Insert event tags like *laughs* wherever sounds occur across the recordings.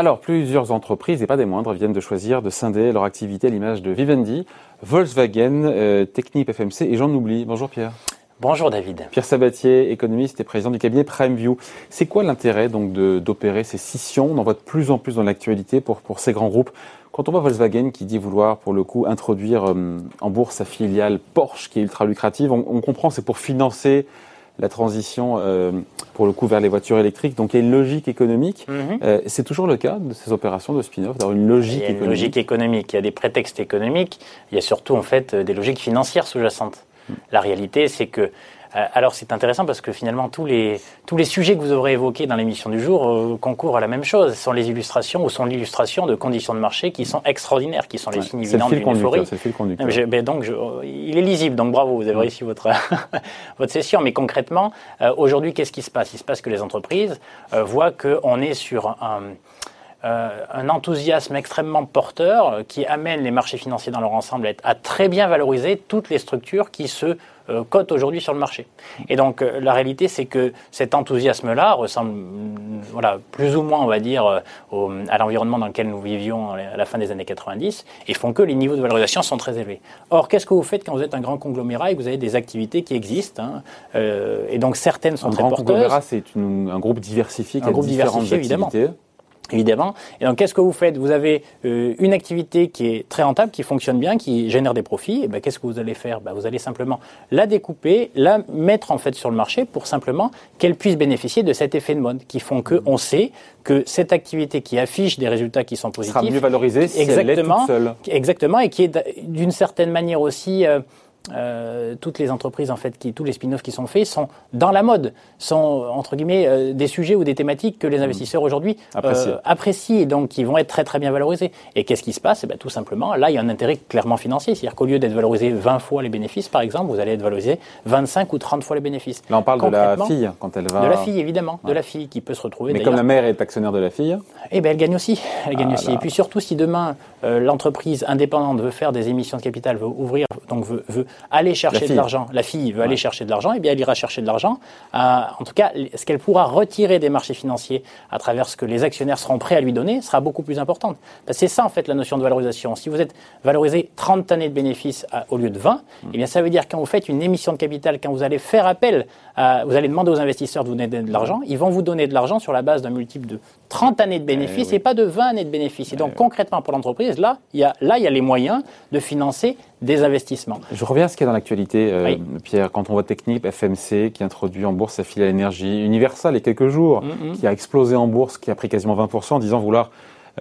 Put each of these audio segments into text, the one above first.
Alors, plusieurs entreprises, et pas des moindres, viennent de choisir de scinder leur activité à l'image de Vivendi, Volkswagen, euh, Technip FMC et j'en oublie. Bonjour Pierre. Bonjour David. Pierre Sabatier, économiste et président du cabinet PrimeView. C'est quoi l'intérêt donc d'opérer ces scissions? On en voit de plus en plus dans l'actualité pour, pour ces grands groupes. Quand on voit Volkswagen qui dit vouloir pour le coup introduire euh, en bourse sa filiale Porsche qui est ultra lucrative, on, on comprend c'est pour financer la transition, euh, pour le coup, vers les voitures électriques. Donc, il y a une logique économique. Mhm. Euh, c'est toujours le cas de ces opérations de spin-off, d'avoir une logique économique. Il y a une logique économique. Il y a des prétextes économiques. Il y a surtout, en fait, des logiques financières sous-jacentes. Mm. La réalité, c'est que euh, alors c'est intéressant parce que finalement tous les, tous les sujets que vous aurez évoqués dans l'émission du jour euh, concourent à la même chose. Ce sont les illustrations ou sont l'illustration de conditions de marché qui sont extraordinaires, qui sont les signes évidents d'une euphorie. C'est le fil ben donc il est lisible, donc bravo, vous avez réussi votre, *laughs* votre session. Mais concrètement, euh, aujourd'hui, qu'est-ce qui se passe? Il se passe que les entreprises voient qu'on est sur un euh, un enthousiasme extrêmement porteur qui amène les marchés financiers dans leur ensemble à, très bien valoriser toutes les structures qui se euh, cotent aujourd'hui sur le marché. Et donc euh, la réalité, c'est que cet enthousiasme-là ressemble, mm, voilà, plus ou moins, on va dire, à l'environnement dans lequel nous vivions à la fin des années 90, et font que les niveaux de valorisation sont très élevés. Or, qu'est-ce que vous faites quand vous êtes un grand conglomérat et que vous avez des activités qui existent hein, Et donc certaines sont un très grand porteuses. conglomérat, c'est un groupe diversifié qui un groupe diversifié, évidemment évidemment. Et donc, qu'est-ce que vous faites? Vous avez euh, une activité qui est très rentable, qui fonctionne bien, qui génère des profits. Et ben, qu'est-ce que vous allez faire? Ben, Vous allez simplement la découper, la mettre en fait sur le marché pour simplement qu'elle puisse bénéficier de cet effet de mode, qui font que on sait que cette activité qui affiche des résultats qui sont positifs sera mieux valorisée si exactement, elle est toute seule. Exactement, et qui est d'une certaine manière aussi euh, euh, toutes les entreprises, en fait, qui, tous les spin-offs qui sont faits sont dans la mode, sont, entre guillemets, euh, des sujets ou des thématiques que les mmh. investisseurs aujourd'hui euh, apprécient et donc qui vont être très très bien valorisés. Et qu'est-ce qui se passe? Eh ben, Tout simplement, là, il y a un intérêt clairement financier. C'est-à-dire qu'au lieu d'être valorisé 20 fois les bénéfices, par exemple, vous allez être valorisé 25 ou 30 fois les bénéfices. Là, on parle de la fille quand elle va. De la fille, évidemment, de la fille qui peut se retrouver. Mais comme la mère est actionnaire de la fille? Eh ben, elle gagne aussi. Elle gagne ah aussi. Et puis surtout, si demain, l'entreprise indépendante veut faire des émissions de capital, veut ouvrir, donc veut, veut aller chercher de l'argent, la fille veut aller chercher de l'argent, et eh bien elle ira chercher de l'argent. Euh, en tout cas, ce qu'elle pourra retirer des marchés financiers à travers ce que les actionnaires seront prêts à lui donner sera beaucoup plus importante. c'est ça en fait la notion de valorisation. Si vous êtes valorisé 30 années de bénéfices au lieu de 20, eh bien ça veut dire quand vous faites une émission de capital, quand vous allez faire appel, vous allez demander aux investisseurs de vous donner de l'argent, ils vont vous donner de l'argent sur la base d'un multiple de 30 années de bénéfices eh et pas de 20 années de bénéfices. Et donc concrètement pour l'entreprise, là, il y a là il y a les moyens de financer des investissements. Je reviens à ce qu'il y a dans l'actualité, euh, Pierre. Quand on voit Technip, FMC, qui introduit en bourse sa filiale énergie, Universal, il y a quelques jours, mm, mm. qui a explosé en bourse, qui a pris quasiment 20% en disant vouloir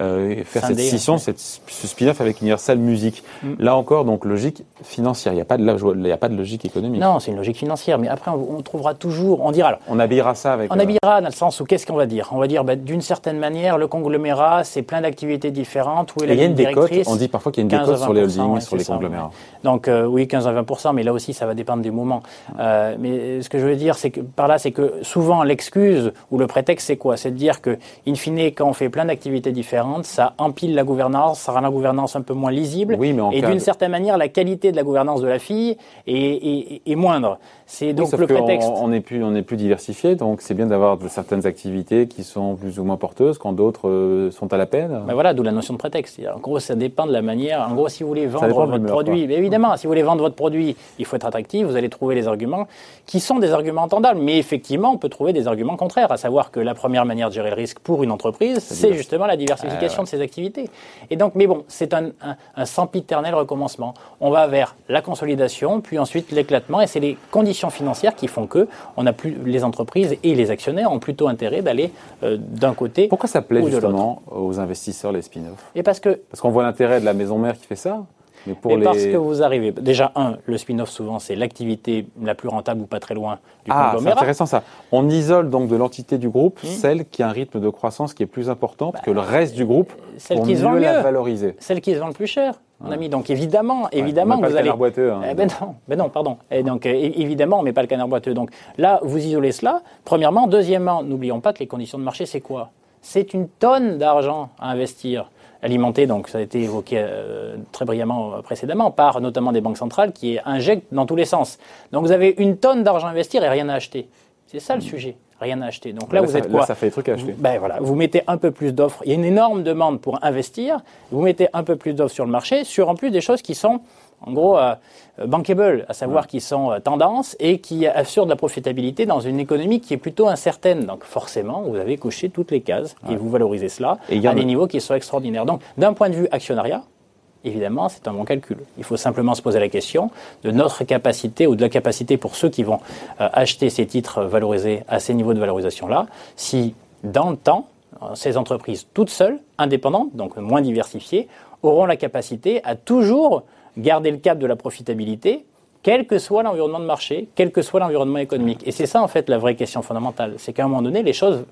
euh, faire cette scission, cette, ce spin-off avec Universal Music. Mm. Là encore, donc logique financière. Il n'y a, pas de, il y a pas de logique économique. Non, c'est une logique financière. Mais après, on, trouvera toujours. On dira. Alors, on habillera ça avec. On euh, habillera dans le sens où qu'est-ce qu'on va dire? On va dire, bah, d'une certaine manière, le conglomérat, c'est plein d'activités différentes. Où est il y a une décote. On dit parfois qu'il y a une décote sur les holdings, sur les conglomérats. Donc euh, oui, 15 à 20 mais là aussi, ça va dépendre des moments. mais ce que je veux dire, c'est que par là, c'est que souvent l'excuse ou le prétexte, c'est quoi? C'est de dire que, in fine, quand on fait plein d'activités différentes, ça empire la gouvernance, ça rend la gouvernance un peu moins lisible. Oui, mais et d'une certaine manière, la qualité de la gouvernance de la fille est, moindre. C'est donc le prétexte. On n'est plus, on est plus diversifié, donc c'est bien d'avoir certaines activités qui sont plus ou moins porteuses quand d'autres euh, sont à la peine. Ben voilà, d'où la notion de prétexte. En gros, ça dépend de la manière. En gros, si vous voulez vendre votre produit, mais évidemment, si vous voulez vendre votre produit, il faut être attractif. Vous allez trouver les arguments qui sont des arguments entendables. Mais effectivement, on peut trouver des arguments contraires, à savoir que la première manière de gérer le risque pour une entreprise, c'est justement la diversification de ses activités. Et donc, mais bon, c'est un, un, sempiternel recommencement. On va vers la consolidation, puis ensuite l'éclatement, et c'est les conditions financières qui font que on a plus les entreprises et les actionnaires ont plutôt intérêt d'aller euh, d'un côté. Pourquoi ça plaît justement aux investisseurs les spin-offs? Et parce que parce qu'on voit l'intérêt de la maison mère qui fait ça. Mais, parce que vous arrivez. Déjà, un, le spin-off, souvent, c'est l'activité la plus rentable ou pas très loin du ah, C'est intéressant ça. On isole donc de l'entité du groupe hmm. celle qui a un rythme de croissance qui est plus important que le reste du groupe celle pour qui mieux se vend la valoriser. Celle qui se vend le plus cher. Mon ami, donc évidemment, évidemment, vous pas le allez. Canard boiteux, hein. eh ben non, ben non, pardon. Et donc évidemment, on met pas le canard boiteux. Donc là, vous isolez cela. Premièrement, deuxièmement, n'oublions pas que les conditions de marché, c'est quoi? C'est une tonne d'argent à investir alimenté, donc ça a été évoqué euh, très brillamment euh, précédemment, par notamment des banques centrales qui injectent dans tous les sens. Donc vous avez une tonne d'argent à investir et rien à acheter. C'est ça le mmh. sujet. rien à acheter. Donc là, vous êtes quoi là, ça fait des trucs à acheter. ben voilà, vous mettez un peu plus d'offres. Il y a une énorme demande pour investir. Vous mettez un peu plus d'offres sur le marché, sur en plus des choses qui sont en gros, euh, bankable, à savoir qui sont euh, tendances et qui assurent de la profitabilité dans une économie qui est plutôt incertaine. Donc forcément, vous avez coché toutes les cases et vous valorisez cela à des niveaux qui sont extraordinaires. Donc d'un point de vue actionnariat, évidemment, c'est un bon calcul. Il faut simplement se poser la question de notre capacité ou de la capacité pour ceux qui vont euh, acheter ces titres valorisés à ces niveaux de valorisation-là, si dans le temps, ces entreprises toutes seules, indépendantes, donc moins diversifiées, auront la capacité à toujours garder le cap de la profitabilité, quel que soit l'environnement de marché, quel que soit l'environnement économique. Et c'est ça, en fait, la vraie question fondamentale. C'est qu'à un moment donné, les choses,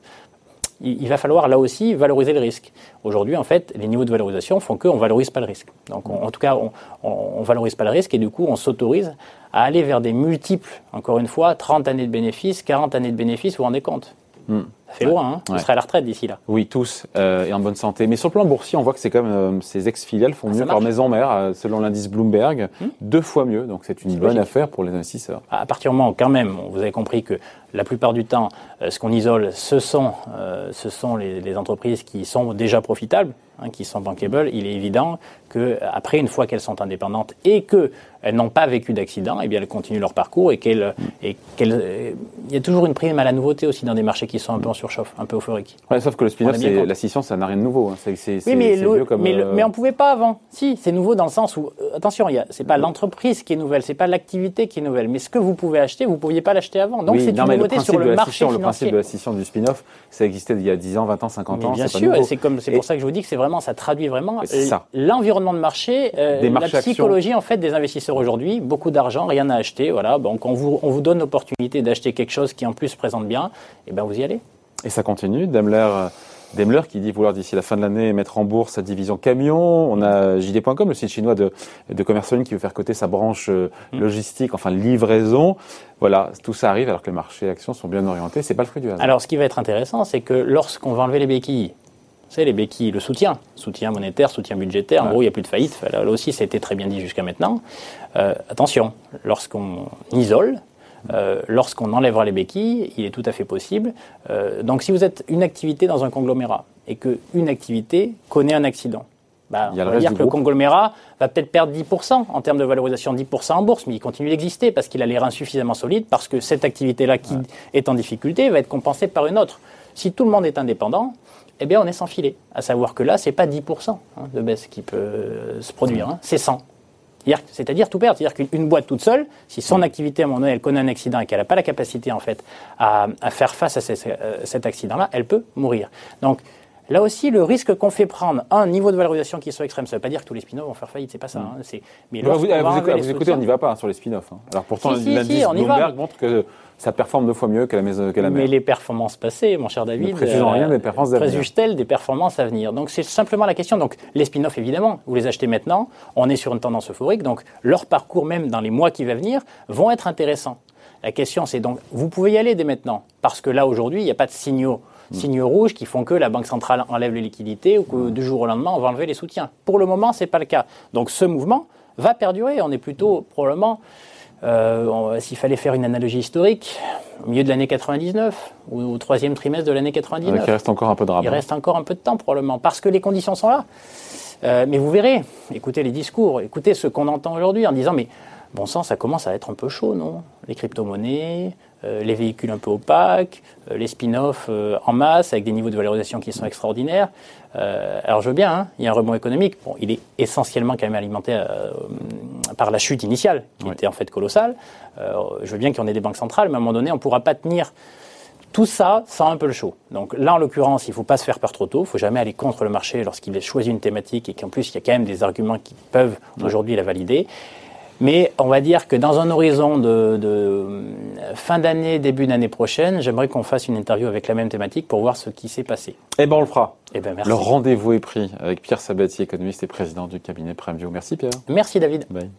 il, va falloir là aussi valoriser le risque. Aujourd'hui, en fait, les niveaux de valorisation font qu'on ne valorise pas le risque. Donc, en tout cas, on ne valorise pas le risque et du coup, on s'autorise à aller vers des multiples, encore une fois, 30 années de bénéfices, 40 années de bénéfices, vous vous rendez compte? Hmm. Ça fait loin, hein Vous serez à la retraite d'ici là. Oui, tous, euh, et en bonne santé. Mais sur le plan boursier, on voit que c'est comme euh, ces ex-filiales font ah, mieux leur maison mère, euh, selon l'indice Bloomberg, hmm. deux fois mieux. Donc c'est une bonne affaire pour les investisseurs. À partir du moment, quand même, vous avez compris que la plupart du temps, ce qu'on isole, ce sont, ce sont les, les, entreprises qui sont déjà profitables, hein, qui sont bankable. Il est évident que après, une fois qu'elles sont indépendantes et que elles n'ont pas vécu d'accident, eh bien elles continuent leur parcours et qu'elles, et qu'elles, il y a toujours une prime à la nouveauté aussi dans des marchés qui sont un peu en surchauffe, un peu euphorique. Ouais, sauf que le spin-off, la scission, ça n'a rien de nouveau. Hein. Oui, mais, comme, mais, euh, mais, on pouvait pas avant. Si, c'est nouveau dans le sens où, euh, attention, c'est pas l'entreprise qui est nouvelle, c'est pas l'activité qui est nouvelle, mais ce que vous pouvez acheter, vous pouviez pas l'acheter avant. Donc c'est une nouveauté sur le marché financier. Le principe de la scission du spin-off, ça existait il y a 10 ans, 20 ans, 50 ans. Bien sûr, c'est comme, c'est pour ça que je vous dis que c'est vraiment, ça traduit vraiment l'environnement de marché, euh, la psychologie en fait des investisseurs aujourd'hui. Beaucoup d'argent, rien à acheter, voilà. Donc on vous, on vous donne l'opportunité d'acheter quelque chose qui en plus présente bien, et ben vous y allez. Et ça continue. Daimler, Daimler qui dit vouloir d'ici la fin de l'année mettre en bourse sa division camion. On a JD.com, le site chinois de, de commerce en ligne qui veut faire coter sa branche euh, mm. logistique, enfin livraison. Voilà, tout ça arrive alors que les marchés actions sont bien orientés. C'est pas le fruit du hasard. Alors ce qui va être intéressant, c'est que lorsqu'on va enlever les béquilles, savez, les béquilles, le soutien, soutien monétaire, soutien budgétaire, en gros, il n'y a plus de faillite. Là, aussi, ça a été très bien dit jusqu'à maintenant. Euh, attention, lorsqu'on isole, euh, lorsqu'on enlèvera les béquilles, il est tout à fait possible. Euh, donc si vous êtes une activité dans un conglomérat et qu'une activité connaît un accident, bah, on va dire que le conglomérat va peut-être perdre 10% en termes de valorisation, 10% en bourse, mais il continue d'exister parce qu'il a l'air insuffisamment solide, parce que cette activité-là qui est en difficulté va être compensée par une autre. Si tout le monde est indépendant, eh bien on est sans filet. À savoir que là, ce n'est pas 10% hein, de baisse qui peut se produire, hein. c'est 100. C'est-à-dire tout perdre. C'est-à-dire qu'une boîte toute seule, si son activité, à un moment donné, elle connaît un accident et qu'elle n'a pas la capacité, en fait, à, faire face à euh, cet accident-là, elle peut mourir. Donc, Là aussi, le risque qu'on fait prendre un niveau de valorisation qui soit extrême, ça ne veut pas dire que tous les spin-offs vont faire faillite, c'est pas ça. Hein. mais vous, vous, écoutez, on n'y va pas sur les spin-offs. Hein. Alors pourtant, l'indice Bloomberg montre que ça performe deux fois mieux que la, maison, que la Mais les performances passées, mon cher David, ne préjugent rien des performances des performances à venir? Donc c'est simplement la question. Donc les spin-offs, évidemment, vous les achetez maintenant, on est sur une tendance euphorique, donc leur parcours même dans les mois qui vont venir vont être intéressants. La question c'est donc, vous pouvez y aller dès maintenant, parce que là aujourd'hui, il n'y a pas de signaux. Signaux rouges qui font que la Banque centrale enlève les liquidités ou que hmm. du jour au lendemain, on va enlever les soutiens. Pour le moment, ce n'est pas le cas. Donc ce mouvement va perdurer. On est plutôt probablement euh, s'il fallait faire une analogie historique, au milieu de l'année 99 ou au troisième trimestre de l'année 99. il reste encore un peu de Il reste encore un peu de temps probablement, parce que les conditions sont là. Euh, mais vous verrez, écoutez les discours, écoutez ce qu'on entend aujourd'hui en disant mais bon sang, ça commence à être un peu chaud, non? Les crypto-monnaies, euh, les véhicules un peu opaques, euh, les spin-offs euh, en masse avec des niveaux de valorisation qui sont extraordinaires. alors je veux bien, hein, il y a un rebond économique. Bon, il est essentiellement quand même alimenté par la chute initiale, qui était en fait colossale. je veux bien qu'il y en ait des banques centrales, mais à un moment donné, on ne pourra pas tenir tout ça sans un peu le chaud. Donc là, en l'occurrence, il ne faut pas se faire peur trop tôt. Il ne faut jamais aller contre le marché lorsqu'il a choisi une thématique et qu'en plus, il y a quand même des arguments qui peuvent aujourd'hui la valider. Mais on va dire que dans un horizon de, fin d'année, début d'année prochaine, j'aimerais qu'on fasse une interview avec la même thématique pour voir ce qui s'est passé. Eh bien, on le fera. Eh ben, merci. Le rendez-vous est pris avec Pierre Sabatier, économiste et président du cabinet Prime Merci Pierre. Merci David. Bye.